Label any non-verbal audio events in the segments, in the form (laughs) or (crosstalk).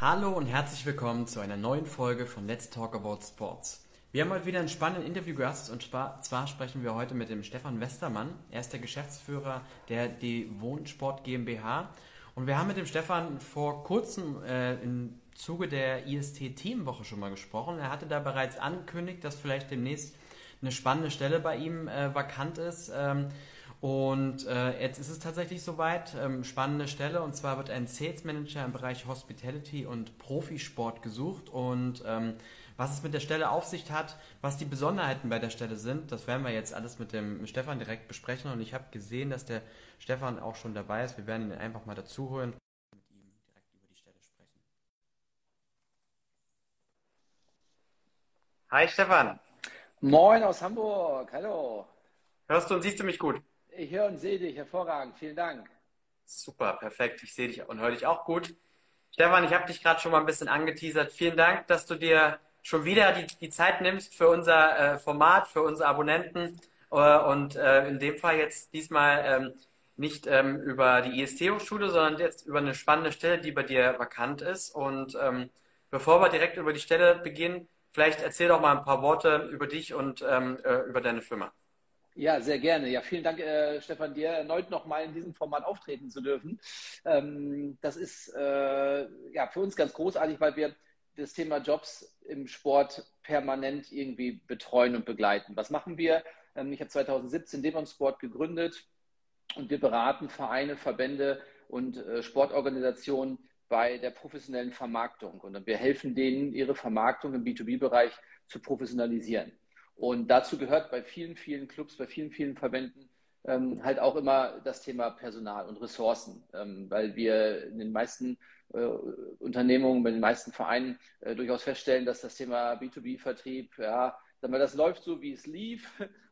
Hallo und herzlich willkommen zu einer neuen Folge von Let's Talk About Sports. Wir haben heute wieder einen spannenden Interviewgast und zwar sprechen wir heute mit dem Stefan Westermann. Er ist der Geschäftsführer der Die Wohnsport GmbH und wir haben mit dem Stefan vor kurzem äh, im Zuge der IST Teamwoche schon mal gesprochen. Er hatte da bereits angekündigt, dass vielleicht demnächst eine spannende Stelle bei ihm äh, vakant ist. Ähm, und äh, jetzt ist es tatsächlich soweit, ähm, spannende Stelle, und zwar wird ein Sales Manager im Bereich Hospitality und Profisport gesucht. Und ähm, was es mit der Stelle auf sich hat, was die Besonderheiten bei der Stelle sind, das werden wir jetzt alles mit dem Stefan direkt besprechen. Und ich habe gesehen, dass der Stefan auch schon dabei ist. Wir werden ihn einfach mal dazu holen und mit ihm direkt über die Stelle sprechen. Hi Stefan. Moin aus Hamburg, hallo. Hörst du und siehst du mich gut? Ich höre und sehe dich hervorragend. Vielen Dank. Super, perfekt. Ich sehe dich und höre dich auch gut. Stefan, ich habe dich gerade schon mal ein bisschen angeteasert. Vielen Dank, dass du dir schon wieder die, die Zeit nimmst für unser äh, Format, für unsere Abonnenten äh, und äh, in dem Fall jetzt diesmal ähm, nicht ähm, über die IST-Hochschule, sondern jetzt über eine spannende Stelle, die bei dir vakant ist. Und ähm, bevor wir direkt über die Stelle beginnen, vielleicht erzähl doch mal ein paar Worte über dich und ähm, äh, über deine Firma. Ja, sehr gerne. Ja, vielen Dank, äh, Stefan, dir erneut nochmal in diesem Format auftreten zu dürfen. Ähm, das ist äh, ja für uns ganz großartig, weil wir das Thema Jobs im Sport permanent irgendwie betreuen und begleiten. Was machen wir? Ähm, ich habe 2017 Demon Sport gegründet und wir beraten Vereine, Verbände und äh, Sportorganisationen bei der professionellen Vermarktung. Und wir helfen denen, ihre Vermarktung im B2B-Bereich zu professionalisieren. Und dazu gehört bei vielen, vielen Clubs, bei vielen, vielen Verbänden ähm, halt auch immer das Thema Personal und Ressourcen, ähm, weil wir in den meisten äh, Unternehmungen, bei den meisten Vereinen äh, durchaus feststellen, dass das Thema B2B-Vertrieb, ja, das läuft so, wie es lief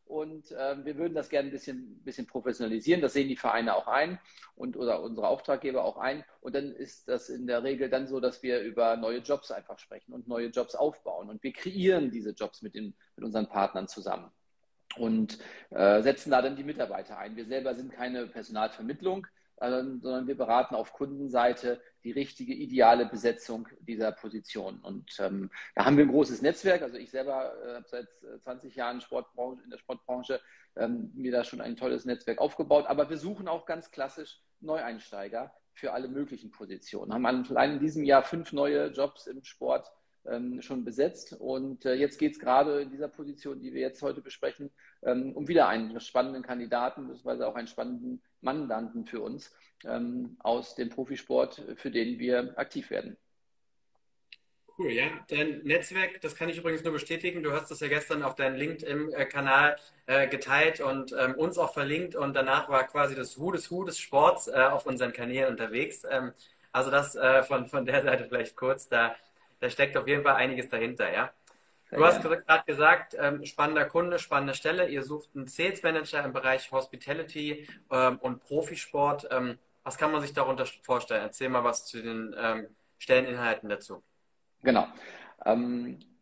und ähm, wir würden das gerne ein bisschen, bisschen professionalisieren. Das sehen die Vereine auch ein und oder unsere Auftraggeber auch ein. Und dann ist das in der Regel dann so, dass wir über neue Jobs einfach sprechen und neue Jobs aufbauen. Und wir kreieren diese Jobs mit, den, mit unseren Partnern zusammen und äh, setzen da dann die Mitarbeiter ein. Wir selber sind keine Personalvermittlung, sondern wir beraten auf Kundenseite die richtige, ideale Besetzung dieser Position. Und ähm, da haben wir ein großes Netzwerk. Also ich selber äh, habe seit 20 äh, Jahren Sportbranche, in der Sportbranche ähm, mir da schon ein tolles Netzwerk aufgebaut. Aber wir suchen auch ganz klassisch Neueinsteiger für alle möglichen Positionen. Haben allein in diesem Jahr fünf neue Jobs im Sport ähm, schon besetzt. Und äh, jetzt geht es gerade in dieser Position, die wir jetzt heute besprechen, ähm, um wieder einen spannenden Kandidaten, beziehungsweise auch einen spannenden Mandanten für uns ähm, aus dem Profisport, für den wir aktiv werden. Cool, ja. Dein Netzwerk, das kann ich übrigens nur bestätigen. Du hast das ja gestern auf deinem LinkedIn-Kanal äh, geteilt und ähm, uns auch verlinkt und danach war quasi das Hu des Hu des Sports äh, auf unseren Kanälen unterwegs. Ähm, also das äh, von, von der Seite vielleicht kurz, da, da steckt auf jeden Fall einiges dahinter, ja. Du hast gerade gesagt, ähm, spannender Kunde, spannende Stelle. Ihr sucht einen Sales Manager im Bereich Hospitality ähm, und Profisport. Ähm, was kann man sich darunter vorstellen? Erzähl mal was zu den ähm, Stelleninhalten dazu. Genau.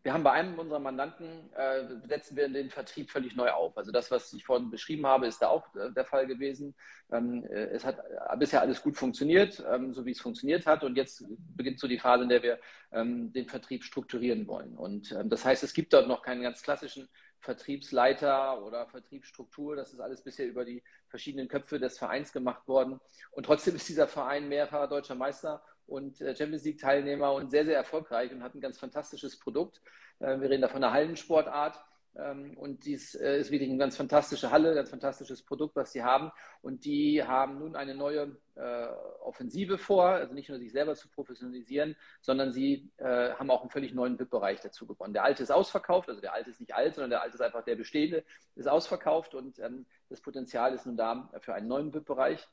Wir haben bei einem unserer Mandanten, äh, setzen wir den Vertrieb völlig neu auf. Also das, was ich vorhin beschrieben habe, ist da auch äh, der Fall gewesen. Ähm, äh, es hat bisher alles gut funktioniert, ähm, so wie es funktioniert hat. Und jetzt beginnt so die Phase, in der wir ähm, den Vertrieb strukturieren wollen. Und ähm, das heißt, es gibt dort noch keinen ganz klassischen Vertriebsleiter oder Vertriebsstruktur. Das ist alles bisher über die verschiedenen Köpfe des Vereins gemacht worden. Und trotzdem ist dieser Verein mehrfacher deutscher Meister und äh, Champions League Teilnehmer und sehr, sehr erfolgreich und hat ein ganz fantastisches Produkt. Äh, wir reden da von einer Hallensportart. Ähm, und dies äh, ist wirklich eine ganz fantastische Halle, ganz fantastisches Produkt, was sie haben. Und die haben nun eine neue Offensive vor, also nicht nur sich selber zu professionalisieren, sondern sie haben auch einen völlig neuen VIP-Bereich dazu gewonnen. Der alte ist ausverkauft, also der alte ist nicht alt, sondern der alte ist einfach der bestehende, ist ausverkauft und ähm, das Potenzial ist nun da für einen neuen VIP-Bereich.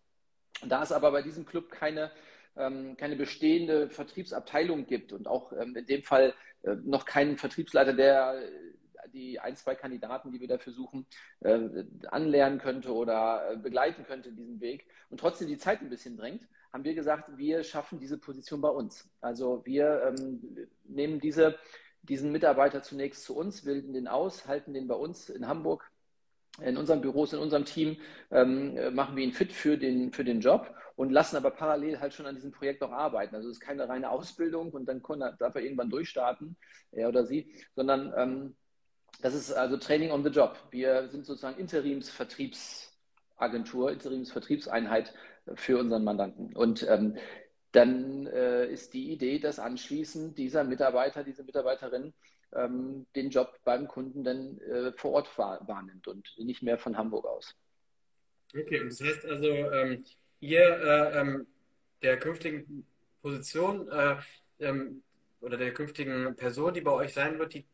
Da es aber bei diesem Club keine ähm, keine bestehende Vertriebsabteilung gibt und auch ähm, in dem Fall äh, noch keinen Vertriebsleiter, der äh, die ein, zwei Kandidaten, die wir dafür suchen, äh, anlernen könnte oder begleiten könnte in diesem Weg und trotzdem die Zeit ein bisschen drängt, haben wir gesagt, wir schaffen diese Position bei uns. Also wir ähm, nehmen diese, diesen Mitarbeiter zunächst zu uns, bilden den aus, halten den bei uns in Hamburg in unseren Büros, in unserem Team, ähm, machen wir ihn fit für den, für den Job und lassen aber parallel halt schon an diesem Projekt auch arbeiten. Also es ist keine reine Ausbildung und dann darf er irgendwann durchstarten, er oder sie, sondern ähm, das ist also Training on the Job. Wir sind sozusagen Interimsvertriebsagentur, Interimsvertriebseinheit für unseren Mandanten. Und ähm, dann äh, ist die Idee, dass anschließend dieser Mitarbeiter, diese Mitarbeiterin ähm, den Job beim Kunden dann äh, vor Ort wahr, wahrnimmt und nicht mehr von Hamburg aus. Okay, das heißt also, ähm, ihr äh, ähm, der künftigen Position äh, ähm, oder der künftigen Person, die bei euch sein wird, die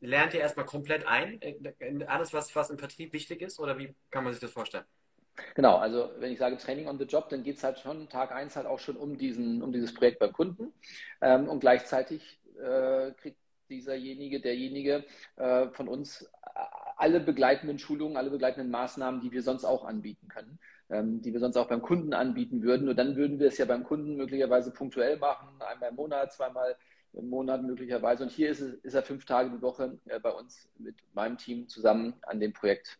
lernt ihr erstmal komplett ein in alles, was, was im Vertrieb wichtig ist? Oder wie kann man sich das vorstellen? Genau, also wenn ich sage Training on the Job, dann geht es halt schon Tag 1 halt auch schon um, diesen, um dieses Projekt beim Kunden. Ähm, und gleichzeitig äh, kriegt dieserjenige, derjenige äh, von uns alle begleitenden Schulungen, alle begleitenden Maßnahmen, die wir sonst auch anbieten können, ähm, die wir sonst auch beim Kunden anbieten würden. Und dann würden wir es ja beim Kunden möglicherweise punktuell machen, einmal im Monat, zweimal im Monat möglicherweise. Und hier ist, es, ist er fünf Tage die Woche äh, bei uns mit meinem Team zusammen an dem Projekt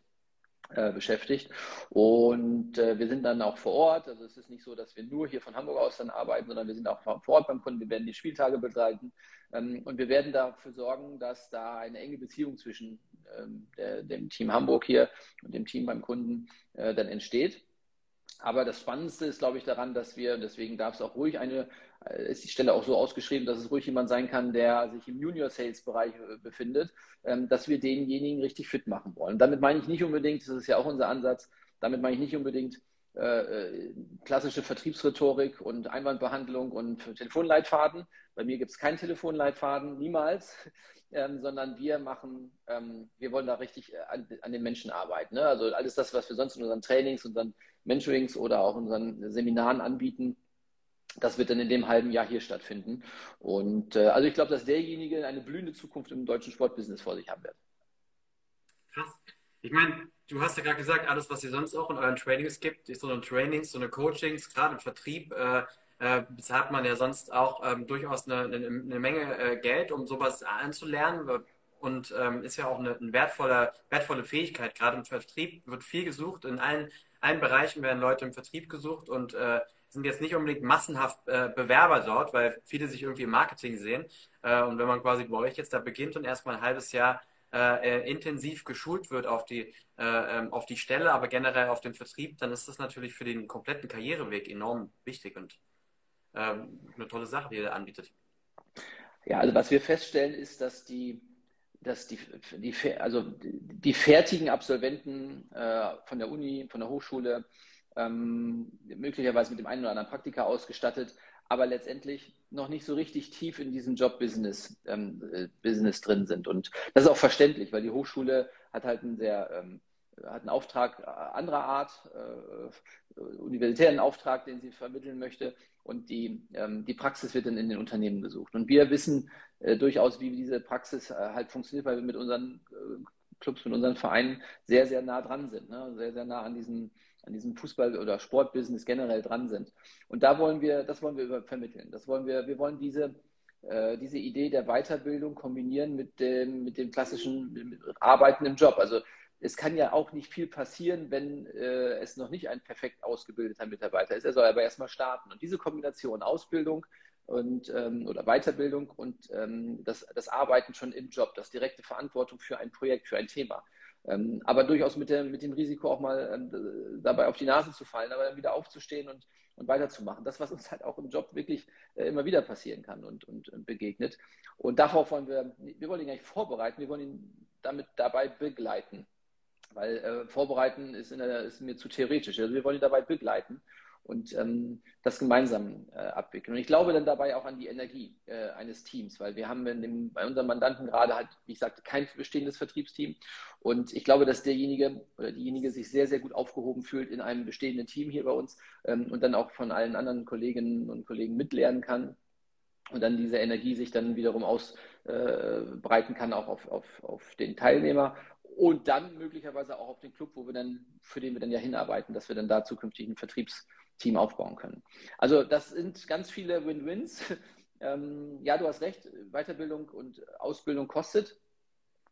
äh, beschäftigt. Und äh, wir sind dann auch vor Ort. Also es ist nicht so, dass wir nur hier von Hamburg aus dann arbeiten, sondern wir sind auch vor Ort beim Kunden. Wir werden die Spieltage begleiten. Ähm, und wir werden dafür sorgen, dass da eine enge Beziehung zwischen ähm, dem Team Hamburg hier und dem Team beim Kunden dann entsteht. Aber das Spannendste ist, glaube ich, daran, dass wir, deswegen darf es auch ruhig eine, äh, ist die Stelle auch so ausgeschrieben, dass es ruhig jemand sein kann, der sich im Junior Sales Bereich äh, befindet, ähm, dass wir denjenigen richtig fit machen wollen. damit meine ich nicht unbedingt, das ist ja auch unser Ansatz, damit meine ich nicht unbedingt äh, klassische Vertriebsrhetorik und Einwandbehandlung und Telefonleitfaden. Bei mir gibt es keinen Telefonleitfaden, niemals, ähm, sondern wir machen, ähm, wir wollen da richtig an, an den Menschen arbeiten. Ne? Also alles das, was wir sonst in unseren Trainings, unseren Mentorings oder auch unseren Seminaren anbieten, das wird dann in dem halben Jahr hier stattfinden. Und äh, also ich glaube, dass derjenige eine blühende Zukunft im deutschen Sportbusiness vor sich haben wird. Krass. Ich meine, du hast ja gerade gesagt, alles, was ihr sonst auch in euren Trainings gibt, so eine Trainings, so eine Coachings, gerade im Vertrieb, äh, äh, bezahlt man ja sonst auch ähm, durchaus eine, eine, eine Menge äh, Geld, um sowas anzulernen. Und ähm, ist ja auch eine, eine wertvolle, wertvolle Fähigkeit. Gerade im Vertrieb wird viel gesucht. In allen, allen Bereichen werden Leute im Vertrieb gesucht und äh, sind jetzt nicht unbedingt massenhaft äh, Bewerber dort, weil viele sich irgendwie im Marketing sehen. Äh, und wenn man quasi bei euch jetzt da beginnt und erstmal ein halbes Jahr äh, äh, intensiv geschult wird auf die, äh, ähm, auf die Stelle, aber generell auf den Vertrieb, dann ist das natürlich für den kompletten Karriereweg enorm wichtig und ähm, eine tolle Sache, die ihr anbietet. Ja, also was wir feststellen, ist, dass die, dass die, die, also die fertigen Absolventen äh, von der Uni, von der Hochschule, ähm, möglicherweise mit dem einen oder anderen Praktika ausgestattet, aber letztendlich noch nicht so richtig tief in diesem Job-Business ähm, äh, Business drin sind. Und das ist auch verständlich, weil die Hochschule hat halt einen sehr ähm, hat einen Auftrag anderer Art, äh, universitären Auftrag, den sie vermitteln möchte. Und die, ähm, die Praxis wird dann in den Unternehmen gesucht. Und wir wissen äh, durchaus, wie diese Praxis äh, halt funktioniert, weil wir mit unseren äh, Clubs, mit unseren Vereinen sehr, sehr nah dran sind. Ne? Sehr, sehr nah an diesen an diesem Fußball- oder Sportbusiness generell dran sind. Und da wollen wir, das wollen wir vermitteln. Das wollen wir, wir wollen diese, äh, diese Idee der Weiterbildung kombinieren mit dem, mit dem klassischen mit Arbeiten im Job. Also es kann ja auch nicht viel passieren, wenn äh, es noch nicht ein perfekt ausgebildeter Mitarbeiter ist. Er soll aber erstmal starten. Und diese Kombination Ausbildung und, ähm, oder Weiterbildung und ähm, das, das Arbeiten schon im Job, das direkte Verantwortung für ein Projekt, für ein Thema. Ähm, aber durchaus mit, der, mit dem Risiko auch mal ähm, dabei auf die Nase zu fallen, aber dann wieder aufzustehen und, und weiterzumachen. Das, was uns halt auch im Job wirklich äh, immer wieder passieren kann und, und, und, begegnet. Und darauf wollen wir, wir wollen ihn nicht vorbereiten, wir wollen ihn damit dabei begleiten. Weil äh, vorbereiten ist, der, ist, mir zu theoretisch. Also wir wollen ihn dabei begleiten und ähm, das gemeinsam äh, abwickeln. Und ich glaube dann dabei auch an die Energie äh, eines Teams, weil wir haben dem, bei unseren Mandanten gerade halt, wie ich sagte, kein bestehendes Vertriebsteam. Und ich glaube, dass derjenige oder diejenige sich sehr, sehr gut aufgehoben fühlt in einem bestehenden Team hier bei uns ähm, und dann auch von allen anderen Kolleginnen und Kollegen mitlernen kann und dann diese Energie sich dann wiederum ausbreiten äh, kann, auch auf, auf, auf den Teilnehmer und dann möglicherweise auch auf den Club, wo wir dann, für den wir dann ja hinarbeiten, dass wir dann da zukünftig ein Vertriebs Team aufbauen können. Also das sind ganz viele Win-Wins. (laughs) Ähm, ja, du hast recht, Weiterbildung und Ausbildung kostet.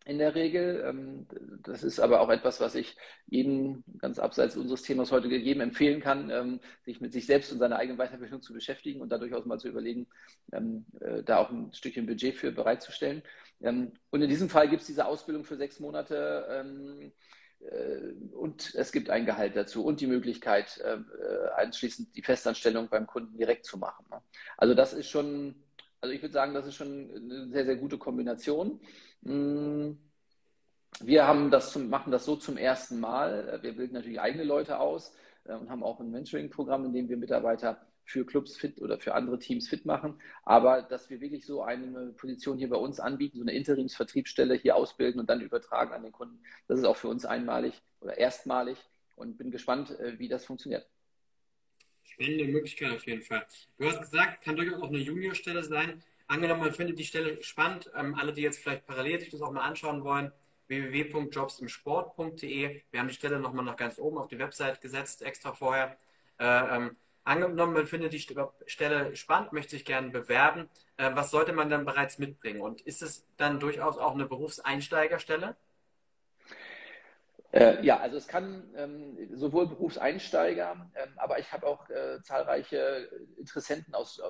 In der Regel. Ähm, das ist aber auch etwas, was ich jedem ganz abseits unseres Themas heute jedem empfehlen kann, ähm, sich mit sich selbst und seiner eigenen Weiterbildung zu beschäftigen und da durchaus mal zu überlegen, ähm, äh, da auch ein Stückchen Budget für bereitzustellen. Und in diesem Fall gibt es diese Ausbildung für sechs Monate äh, und es gibt ein Gehalt dazu und die Möglichkeit, äh, anschließend die Festanstellung beim Kunden direkt zu machen. Ne? Also das ist schon, also ich würde sagen, das ist schon eine sehr, sehr gute Kombination. Mm. Wir haben das zum, machen das so zum ersten Mal. Wir bilden natürlich eigene Leute aus äh, und haben auch ein Mentoring-Programm, in dem wir Mitarbeiter für Clubs fit oder für andere Teams fit machen. Aber dass wir wirklich so eine Position hier bei uns anbieten, so eine Interimsvertriebsstelle hier ausbilden und dann übertragen an den Kunden, das ist auch für uns einmalig oder erstmalig und bin gespannt, äh, wie das funktioniert. Spannende Möglichkeit auf jeden Fall. Du hast gesagt, kann durchaus auch eine Juniorstelle sein. Angenommen, man findet die Stelle spannend. Ähm, alle, die jetzt vielleicht parallel sich das auch mal anschauen wollen, www.jobsimsport.de. Wir haben die Stelle nochmal nach ganz oben auf die Website gesetzt, extra vorher. Äh, ähm, angenommen, man findet die Stelle spannend, möchte sich gerne bewerben. Äh, was sollte man dann bereits mitbringen? Und ist es dann durchaus auch eine Berufseinsteigerstelle? Äh, ja, also es kann ähm, sowohl Berufseinsteiger, ähm, aber ich habe auch äh, zahlreiche Interessenten aus,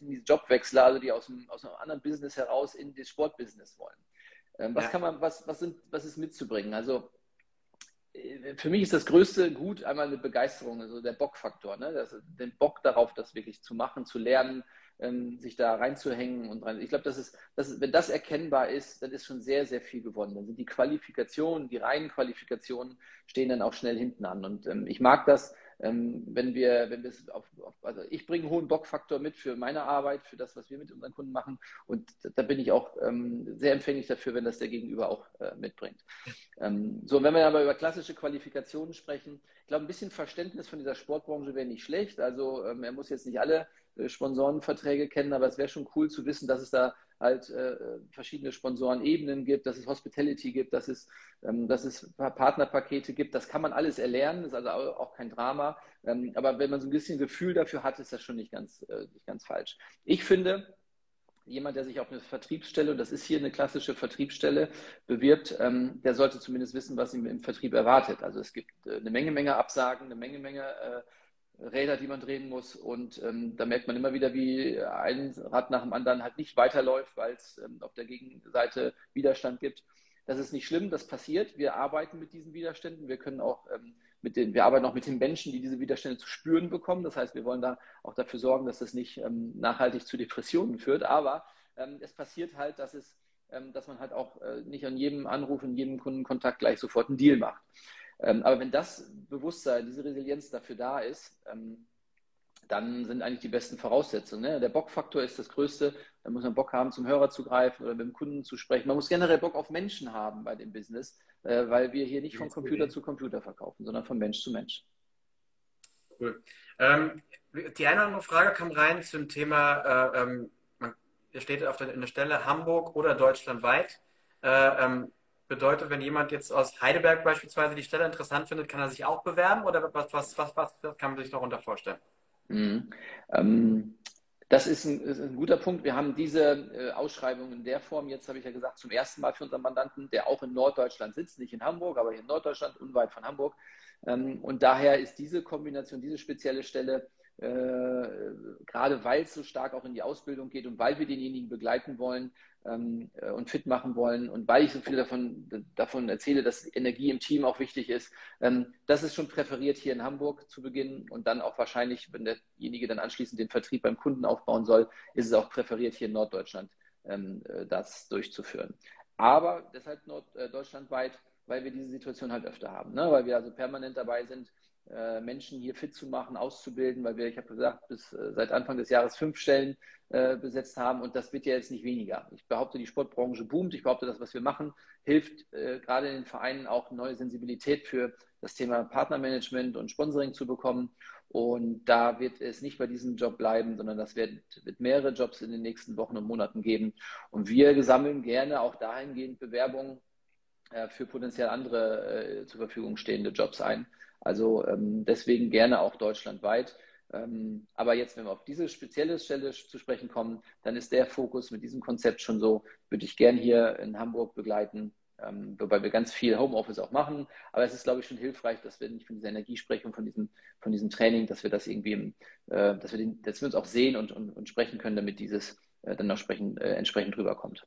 diese Jobwechsler, also die aus einem, aus einem anderen Business heraus in das Sportbusiness wollen. Ähm, was ja. kann man, was, was, sind, was ist mitzubringen? Also äh, für mich ist das größte Gut einmal eine Begeisterung, also der Bockfaktor, ne? das, den Bock darauf, das wirklich zu machen, zu lernen, ähm, sich da reinzuhängen und rein. Ich glaube, das ist, das ist, wenn das erkennbar ist, dann ist schon sehr, sehr viel gewonnen. Dann sind die Qualifikationen, die reinen Qualifikationen stehen dann auch schnell hinten an. Und ähm, ich mag das, ähm, wenn wir, wenn wir es auf, auf, also ich bringe einen hohen Bockfaktor mit für meine Arbeit, für das, was wir mit unseren Kunden machen. Und da bin ich auch ähm, sehr empfänglich dafür, wenn das der Gegenüber auch äh, mitbringt. Ähm, so, wenn wir aber über klassische Qualifikationen sprechen, ich glaube, ein bisschen Verständnis von dieser Sportbranche wäre nicht schlecht. Also ähm, er muss jetzt nicht alle äh, Sponsorenverträge kennen, aber es wäre schon cool zu wissen, dass es da halt äh, verschiedene Sponsorenebenen gibt, dass es Hospitality gibt, dass es, ähm, dass es Partnerpakete gibt. Das kann man alles erlernen, ist also auch kein Drama. Ähm, aber wenn man so ein bisschen Gefühl dafür hat, ist das schon nicht ganz, äh, nicht ganz falsch. Ich finde, jemand, der sich auf eine Vertriebsstelle, und das ist hier eine klassische Vertriebsstelle, bewirbt, ähm, der sollte zumindest wissen, was ihm im Vertrieb erwartet. Also es gibt äh, eine Menge, Menge Absagen, eine Menge, Menge äh, Räder, die man drehen muss. Und ähm, da merkt man immer wieder, wie ein Rad nach dem anderen halt nicht weiterläuft, weil es ähm, auf der Gegenseite Widerstand gibt. Das ist nicht schlimm, das passiert. Wir arbeiten mit diesen Widerständen. Wir können auch ähm, mit den, wir arbeiten auch mit den Menschen, die diese Widerstände zu spüren bekommen. Das heißt, wir wollen da auch dafür sorgen, dass das nicht ähm, nachhaltig zu Depressionen führt. Aber ähm, es passiert halt, dass es, ähm, dass man halt auch äh, nicht an jedem Anruf, in jedem Kundenkontakt gleich sofort einen Deal macht. Ähm, aber wenn das Bewusstsein, diese Resilienz dafür da ist, ähm, dann sind eigentlich die besten Voraussetzungen. Ne? Der Bockfaktor ist das Größte. Da muss man Bock haben, zum Hörer zu greifen oder mit dem Kunden zu sprechen. Man muss generell Bock auf Menschen haben bei dem Business, äh, weil wir hier nicht von Computer zu Computer verkaufen, sondern von Mensch zu Mensch. Cool. Ähm, die eine oder andere Frage kam rein zum Thema, äh, ähm, man, steht auf der, in der Stelle Hamburg oder deutschlandweit. Äh, ähm, Bedeutet, wenn jemand jetzt aus Heidelberg beispielsweise die Stelle interessant findet, kann er sich auch bewerben oder was, was, was, was kann man sich darunter vorstellen? Mhm. Ähm, das ist ein, ist ein, guter Punkt. Wir haben diese äh, Ausschreibung in der Form, jetzt habe ich ja gesagt, zum ersten Mal für unseren Mandanten, der auch in Norddeutschland sitzt, nicht in Hamburg, aber in Norddeutschland, unweit von Hamburg. Ähm, und daher ist diese Kombination, diese spezielle Stelle äh, gerade weil es so stark auch in die Ausbildung geht und weil wir denjenigen begleiten wollen ähm, äh, und fit machen wollen und weil ich so viel davon, davon erzähle, dass Energie im Team auch wichtig ist, ähm, das ist schon präferiert hier in Hamburg zu beginnen und dann auch wahrscheinlich, wenn derjenige dann anschließend den Vertrieb beim Kunden aufbauen soll, ist es auch präferiert hier in Norddeutschland ähm, äh, das durchzuführen. Aber deshalb norddeutschlandweit, weil wir diese Situation halt öfter haben, ne? weil wir also permanent dabei sind, äh, Menschen hier fit zu machen, auszubilden, weil wir, ich habe gesagt, bis äh, seit Anfang des Jahres fünf Stellen äh, besetzt haben und das wird ja jetzt nicht weniger. Ich behaupte, die Sportbranche boomt. Ich behaupte, das, was wir machen, hilft äh, gerade in den Vereinen auch neue Sensibilität für das Thema Partnermanagement und Sponsoring zu bekommen. Und da wird es nicht bei diesem Job bleiben, sondern das wird, wird mehrere Jobs in den nächsten Wochen und Monaten geben. Und wir sammeln gerne auch dahingehend Bewerbungen äh, für potenziell andere äh, zur Verfügung stehende Jobs ein. Also ähm, deswegen gerne auch deutschlandweit. Ähm, aber jetzt, wenn wir auf diese spezielle Stelle zu sprechen kommen, dann ist der Fokus mit diesem Konzept schon so, würde ich gern hier in Hamburg begleiten ähm, wobei wir ganz viel Homeoffice auch machen. Aber es ist, glaube ich, schon hilfreich, dass wir nicht von dieser Energie sprechen, von diesem, von diesem Training, dass wir das irgendwie, äh, dass, wir den, dass wir uns auch sehen und, und, und sprechen können, damit dieses äh, dann auch sprechen, äh, entsprechend rüberkommt.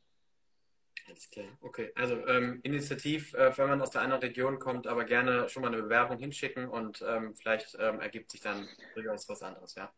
Alles klar. Okay, also ähm, initiativ, äh, wenn man aus der anderen Region kommt, aber gerne schon mal eine Bewerbung hinschicken und ähm, vielleicht ähm, ergibt sich dann durchaus was anderes, ja.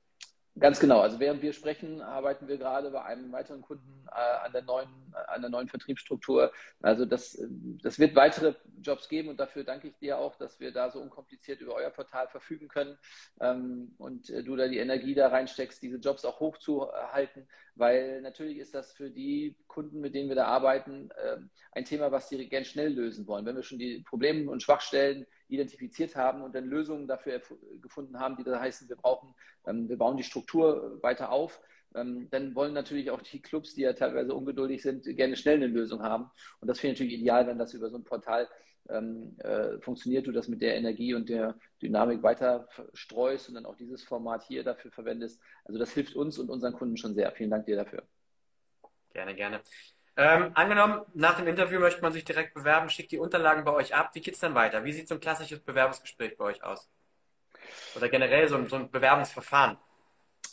Ganz genau. Also während wir sprechen, arbeiten wir gerade bei einem weiteren Kunden äh, an, der neuen, äh, an der neuen Vertriebsstruktur. Also das, das wird weitere Jobs geben und dafür danke ich dir auch, dass wir da so unkompliziert über euer Portal verfügen können ähm, und äh, du da die Energie da reinsteckst, diese Jobs auch hochzuhalten, weil natürlich ist das für die Kunden, mit denen wir da arbeiten, äh, ein Thema, was die gern schnell lösen wollen. Wenn wir schon die Probleme und Schwachstellen identifiziert haben und dann Lösungen dafür gefunden haben, die da heißen, wir brauchen, ähm, wir bauen die Struktur weiter auf, ähm, dann wollen natürlich auch die Clubs, die ja teilweise ungeduldig sind, gerne schnell eine Lösung haben. Und das finde ich natürlich ideal, wenn das über so ein Portal ähm, äh, funktioniert, du das mit der Energie und der Dynamik weiter streust und dann auch dieses Format hier dafür verwendest. Also das hilft uns und unseren Kunden schon sehr. Vielen Dank dir dafür. Gerne, gerne. Ähm, angenommen, nach dem Interview möchte man sich direkt bewerben, schickt die Unterlagen bei euch ab. Wie geht es dann weiter? Wie sieht so ein klassisches Bewerbungsgespräch bei euch aus? Oder generell so ein, so ein Bewerbungsverfahren?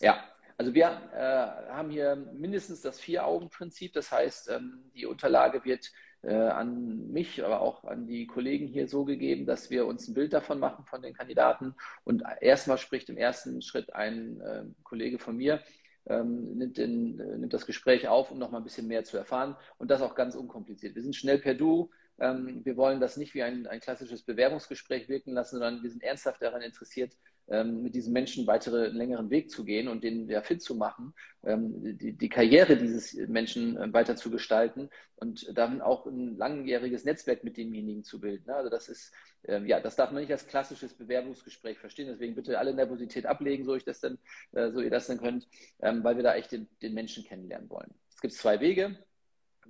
Ja, also wir äh, haben hier mindestens das Vier-Augen-Prinzip. Das heißt, ähm, die Unterlage wird äh, an mich, aber auch an die Kollegen hier so gegeben, dass wir uns ein Bild davon machen von den Kandidaten. Und erstmal spricht im ersten Schritt ein äh, Kollege von mir ähm, nimmt, den, äh, nimmt, das Gespräch auf, um noch mal ein bisschen mehr zu erfahren und das auch ganz unkompliziert. Wir sind schnell per Du. Ähm, wir wollen das nicht wie ein, ein klassisches Bewerbungsgespräch wirken lassen, sondern wir sind ernsthaft daran interessiert, ähm, mit diesen Menschen weitere längeren Weg zu gehen und den ja fit zu machen, ähm, die, die Karriere dieses Menschen äh, weiter zu gestalten und dann auch ein langjähriges Netzwerk mit demjenigen zu bilden. Also das ist, ähm, ja, das darf man nicht als klassisches Bewerbungsgespräch verstehen. Deswegen bitte alle Nervosität ablegen, so ich das denn, äh, so ihr das dann könnt, weil wir da echt den, den Menschen kennenlernen wollen. Es gibt zwei Wege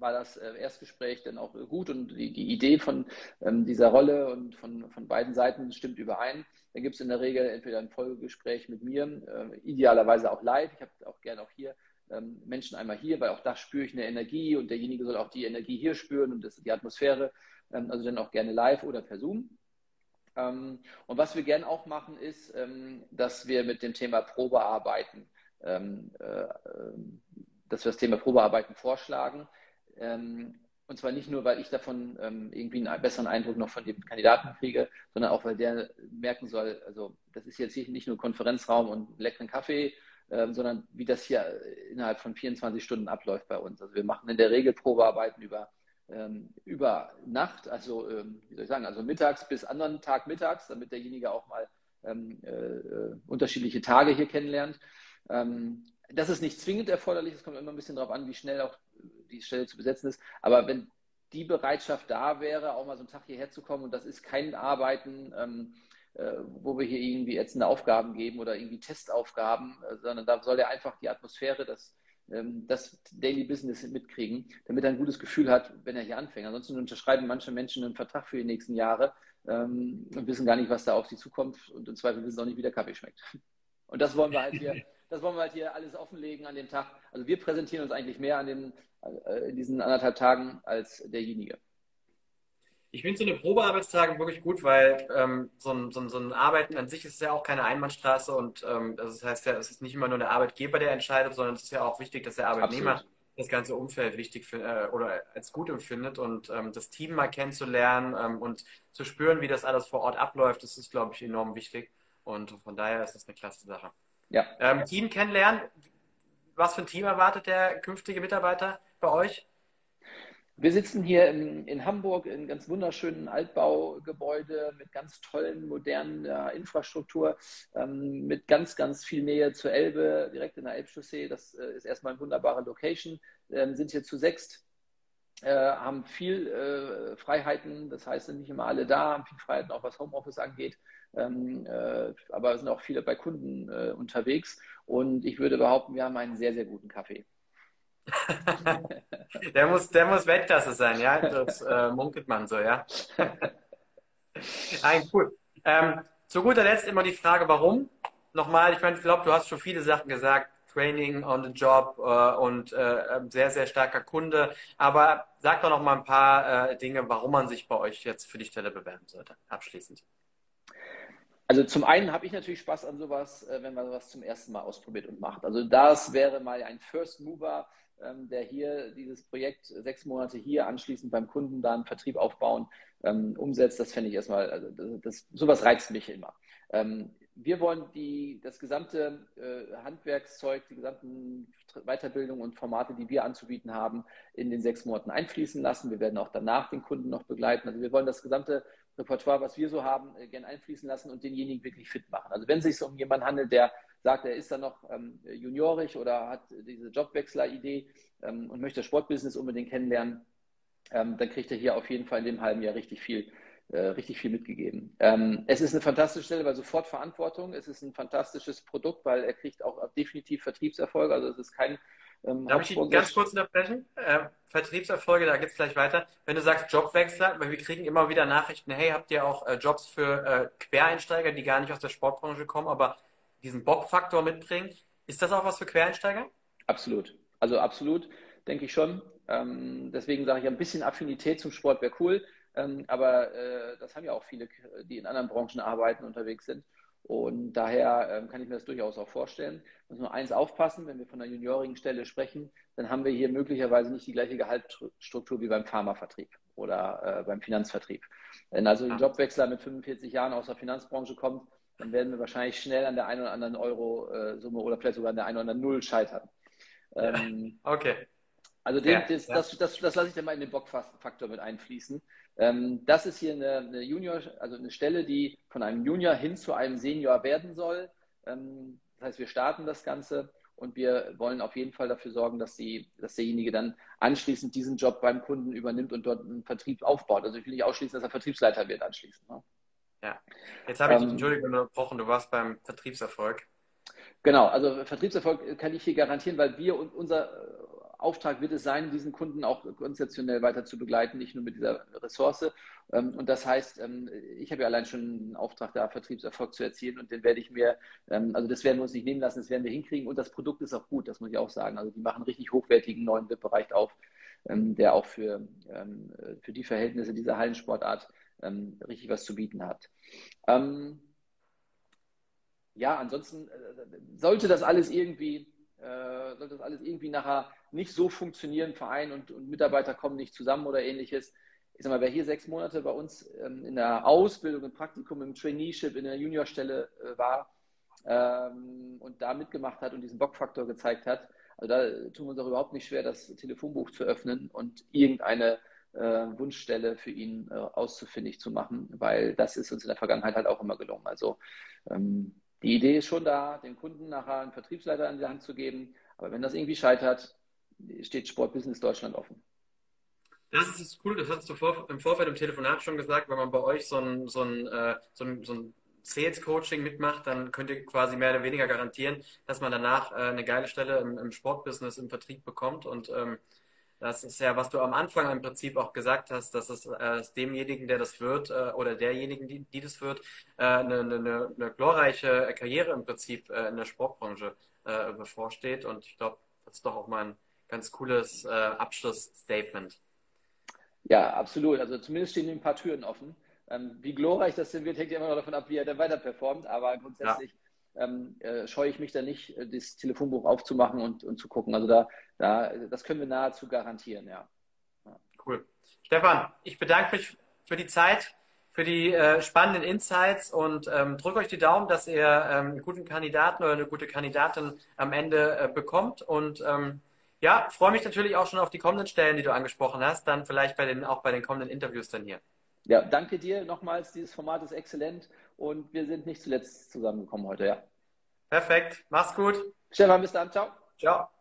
war das äh, Erstgespräch dann auch gut und die, die Idee von ähm, dieser Rolle und von, von beiden Seiten stimmt überein. Dann gibt es in der Regel entweder ein Folgegespräch mit mir, äh, idealerweise auch live. Ich habe auch gerne auch hier ähm, Menschen einmal hier, weil auch da spüre ich eine Energie und derjenige soll auch die Energie hier spüren und das, die Atmosphäre. Ähm, also dann auch gerne live oder per Zoom. Ähm, und was wir gerne auch machen, ist, ähm, dass wir mit dem Thema Probearbeiten, ähm, äh, äh, dass wir das Thema Probearbeiten vorschlagen. Ähm, und zwar nicht nur, weil ich davon ähm, irgendwie einen besseren Eindruck noch von dem Kandidaten kriege, sondern auch, weil der merken soll, also das ist jetzt nicht nur Konferenzraum und leckeren Kaffee, ähm, sondern wie das hier innerhalb von 24 Stunden abläuft bei uns. Also wir machen in der Regel Probearbeiten über, ähm, über Nacht, also ähm, wie soll ich sagen, also mittags bis anderen Tag mittags, damit derjenige auch mal ähm, äh, äh, unterschiedliche Tage hier kennenlernt. Ähm, das ist nicht zwingend erforderlich, es kommt immer ein bisschen darauf an, wie schnell auch die Stelle zu besetzen ist. Aber wenn die Bereitschaft da wäre, auch mal so einen Tag hierher zu kommen und das ist kein Arbeiten, ähm, äh, wo wir hier irgendwie ätzende Aufgaben geben oder irgendwie Testaufgaben, äh, sondern da soll er einfach die Atmosphäre, das, ähm, das Daily Business mitkriegen, damit er ein gutes Gefühl hat, wenn er hier anfängt. Ansonsten unterschreiben manche Menschen einen Vertrag für die nächsten Jahre ähm, und wissen gar nicht, was da auf sie zukommt und im Zweifel wissen auch nicht, wie der Kaffee schmeckt. Und das wollen wir halt hier das wollen wir halt hier alles offenlegen an dem Tag. Also wir präsentieren uns eigentlich mehr an den, äh, in diesen anderthalb Tagen als derjenige. Ich finde so eine Probearbeitstage wirklich gut, weil ähm, so, ein, so, ein, so, ein, Arbeiten an sich ist ja auch keine Einbahnstraße und ähm, das heißt ja, es ist nicht immer nur der Arbeitgeber, der entscheidet, sondern es ist ja auch wichtig, dass der Arbeitnehmer Absolut. das ganze Umfeld wichtig äh, oder als gut empfindet und ähm, das Team mal kennenzulernen ähm, und zu spüren, wie das alles vor Ort abläuft, das ist, glaube ich, enorm wichtig und von daher ist das eine klasse Sache. Ja. Ähm, Team kennenlernen. Was für ein Team erwartet der künftige Mitarbeiter bei euch? Wir sitzen hier in, in Hamburg in einem ganz wunderschönen Altbaugebäude mit ganz tollen, modernen äh, Infrastruktur, ähm, mit ganz, ganz viel Nähe zur Elbe, direkt in der Elbchaussee. Das äh, ist erstmal eine wunderbare Location. Ähm, sind hier zu sechst, äh, haben viel äh, Freiheiten, das heißt, sind nicht immer alle da, haben viel Freiheiten, auch was Homeoffice angeht. Ähm, äh, aber sind auch viele bei Kunden äh, unterwegs. Und ich würde behaupten, wir haben einen sehr, sehr guten Kaffee. (laughs) der, muss, der muss Weltklasse sein, ja. Das äh, munkelt man so, ja. (laughs) Nein, cool. Ähm, zu guter Letzt immer die Frage, warum? Nochmal, ich meine, ich glaube, du hast schon viele Sachen gesagt. Training on the Job äh, und äh, sehr, sehr starker Kunde. Aber sag doch noch mal ein paar äh, Dinge, warum man sich bei euch jetzt für die Stelle bewerben sollte, abschließend. Also zum einen habe ich natürlich Spaß an sowas, äh, wenn man sowas zum ersten Mal ausprobiert und macht. Also das wäre mal ein First Mover, ähm, der hier dieses Projekt sechs Monate hier anschließend beim Kunden dann Vertrieb aufbauen, ähm, umsetzt. Das fände ich erstmal, also das, das, sowas reizt mich immer. Ähm, wir wollen die, das gesamte äh, Handwerkszeug, die gesamten Weiterbildungen und Formate, die wir anzubieten haben, in den sechs Monaten einfließen lassen. Wir werden auch danach den Kunden noch begleiten. Also wir wollen das gesamte Repertoire, was wir so haben, äh, gerne einfließen lassen und denjenigen wirklich fit machen. Also wenn es sich um jemanden handelt, der sagt, er ist dann noch ähm, juniorisch oder hat diese Jobwechsler-Idee ähm, und möchte das Sportbusiness unbedingt kennenlernen, ähm, dann kriegt er hier auf jeden Fall in dem halben Jahr richtig viel, äh, richtig viel mitgegeben. Ähm, es ist eine fantastische Stelle, weil sofort Verantwortung. Es ist ein fantastisches Produkt, weil er kriegt auch definitiv Vertriebserfolge. Also es ist kein ähm, Darf ich ganz kurz unterbrechen? Äh, Vertriebserfolge, da geht es gleich weiter. Wenn du sagst Jobwechsler, weil wir kriegen immer wieder Nachrichten, hey, habt ihr auch äh, Jobs für äh, Quereinsteiger, die gar nicht aus der Sportbranche kommen, aber diesen Bock-Faktor mitbringen. Ist das auch was für Quereinsteiger? Absolut. Also absolut, denke ich schon. Ähm, deswegen sage ich, ein bisschen Affinität zum Sport wäre cool. Ähm, aber äh, das haben ja auch viele, die in anderen Branchen arbeiten, unterwegs sind. Und daher ähm, kann ich mir das durchaus auch vorstellen. Muss nur eins aufpassen, wenn wir von einer juniorigen Stelle sprechen, dann haben wir hier möglicherweise nicht die gleiche Gehaltsstruktur wie beim Pharmavertrieb oder äh, beim Finanzvertrieb. Wenn also ein Jobwechsler mit 45 Jahren aus der Finanzbranche kommt, dann werden wir wahrscheinlich schnell an der einen oder anderen Euro-Summe oder vielleicht sogar an der einen oder anderen Null scheitern. Ähm, (laughs) okay. Also den, ja, das, ja. Das, das, das, lasse ich dann mal in den Bockfaktor mit einfließen. Ähm, das ist hier eine, eine, Junior, also eine Stelle, die von einem Junior hin zu einem Senior werden soll. Ähm, das heißt, wir starten das Ganze und wir wollen auf jeden Fall dafür sorgen, dass, die, dass derjenige dann anschließend diesen Job beim Kunden übernimmt und dort einen Vertrieb aufbaut. Also ich will nicht ausschließen, dass er Vertriebsleiter wird anschließend. Ne? Ja. Jetzt habe ich dich, ähm, Entschuldigung, unterbrochen, du warst beim Vertriebserfolg. Genau, also Vertriebserfolg kann ich hier garantieren, weil wir und unser Auftrag wird es sein, diesen Kunden auch konzeptionell weiter zu begleiten, nicht nur mit dieser Ressource. Ähm, und das heißt, ähm, ich habe ja allein schon einen Auftrag da, Vertriebserfolg zu erzielen und den werde ich mir, ähm, also das werden wir uns nicht nehmen lassen, das werden wir hinkriegen und das Produkt ist auch gut, das muss ich auch sagen. Also die machen richtig hochwertigen neuen VIP-Bereich auf, der auch für, für die Verhältnisse dieser Hallensportart richtig was zu bieten hat. Ja, ansonsten äh, sollte das alles irgendwie, äh, sollte das alles irgendwie nachher nicht so funktionieren, Verein und, und, Mitarbeiter kommen nicht zusammen oder ähnliches. Ich sag mal, wer hier sechs Monate bei uns ähm, in der Ausbildung, im Praktikum, im Traineeship, in der Juniorstelle äh, war ähm, und da mitgemacht hat und diesen Bockfaktor gezeigt hat, also da tun wir uns auch überhaupt nicht schwer, das Telefonbuch zu öffnen und irgendeine äh, Wunschstelle für ihn äh, auszufindig zu machen, weil das ist uns in der Vergangenheit halt auch immer gelungen. Also ähm, die Idee ist schon da, dem Kunden nachher einen Vertriebsleiter an die Hand zu geben, aber wenn das irgendwie scheitert, steht Sportbusiness Deutschland offen. Das ist cool, das hast du vor, im Vorfeld im Telefonat schon gesagt, wenn man bei euch so ein, so ein, äh, so ein, so ein Sales-Coaching mitmacht, dann könnt ihr quasi mehr oder weniger garantieren, dass man danach äh, eine geile Stelle im, im Sportbusiness, im Vertrieb bekommt. Und ähm, das ist ja, was du am Anfang im Prinzip auch gesagt hast, dass es äh, demjenigen, der das wird, äh, oder derjenigen, die, die das wird, äh, eine, eine, eine glorreiche Karriere im Prinzip äh, in der Sportbranche äh, bevorsteht. Und ich glaube, das ist doch auch mal ein ganz cooles Abschlussstatement. Ja, absolut. Also zumindest stehen ein paar Türen offen. Ähm, wie glorreich das denn wird, hängt ja immer noch davon ab, wie er dann weiter performt. Aber grundsätzlich ja ähm, äh, scheue ich mich da nicht, äh, das Telefonbuch aufzumachen und, und zu gucken. Also da, da, das können wir nahezu garantieren, ja. ja. Cool. Stefan, ich bedanke mich für die Zeit, für die äh, spannenden Insights und ähm, drücke euch die Daumen, dass ihr ähm, einen guten Kandidaten oder eine gute Kandidatin am Ende äh, bekommt. Und ähm, ja, freue mich natürlich auch schon auf die kommenden Stellen, die du angesprochen hast, dann vielleicht bei den, auch bei den kommenden Interviews dann hier. Ja, danke dir nochmals. Dieses Format ist exzellent und wir sind nicht zuletzt zusammengekommen heute, ja. Perfekt. Mach's gut. Stefan, bis dann. Ciao. Ciao.